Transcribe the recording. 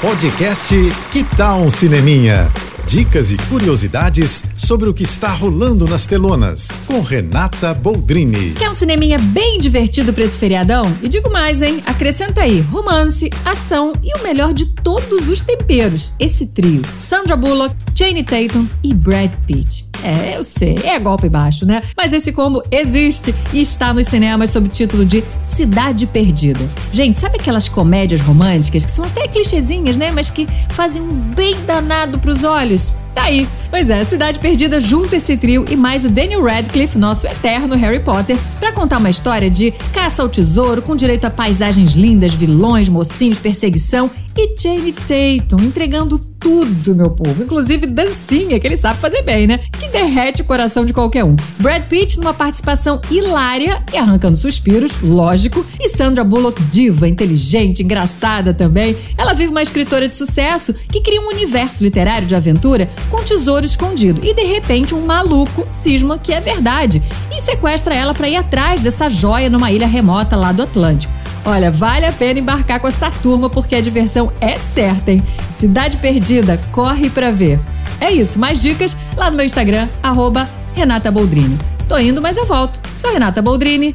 Podcast Que Tal um Cineminha? Dicas e curiosidades sobre o que está rolando nas telonas, com Renata Boldrini. Quer um cineminha bem divertido para esse feriadão? E digo mais, hein? Acrescenta aí romance, ação e o melhor de todos os temperos. Esse trio: Sandra Bullock, Jane Tatum e Brad Pitt. É, eu sei, é golpe baixo, né? Mas esse combo existe e está nos cinemas sob o título de Cidade Perdida. Gente, sabe aquelas comédias românticas que são até clichêzinhas, né? Mas que fazem um bem danado pros olhos? Tá aí. Pois é, Cidade Perdida junta esse trio e mais o Daniel Radcliffe, nosso eterno Harry Potter, para contar uma história de caça ao tesouro com direito a paisagens lindas, vilões, mocinhos, perseguição e Jane Tatum entregando tudo, meu povo. Inclusive dancinha, que ele sabe fazer bem, né? Que derrete o coração de qualquer um. Brad Pitt numa participação hilária e arrancando suspiros, lógico. E Sandra Bullock, diva, inteligente, engraçada também. Ela vive uma escritora de sucesso que cria um universo literário de aventura tesouro escondido. E de repente um maluco cisma que é verdade e sequestra ela para ir atrás dessa joia numa ilha remota lá do Atlântico. Olha, vale a pena embarcar com essa turma porque a diversão é certa, hein? Cidade Perdida, corre pra ver. É isso, mais dicas lá no meu Instagram, arroba Renata Boldrini. Tô indo, mas eu volto. Sou Renata Boldrini,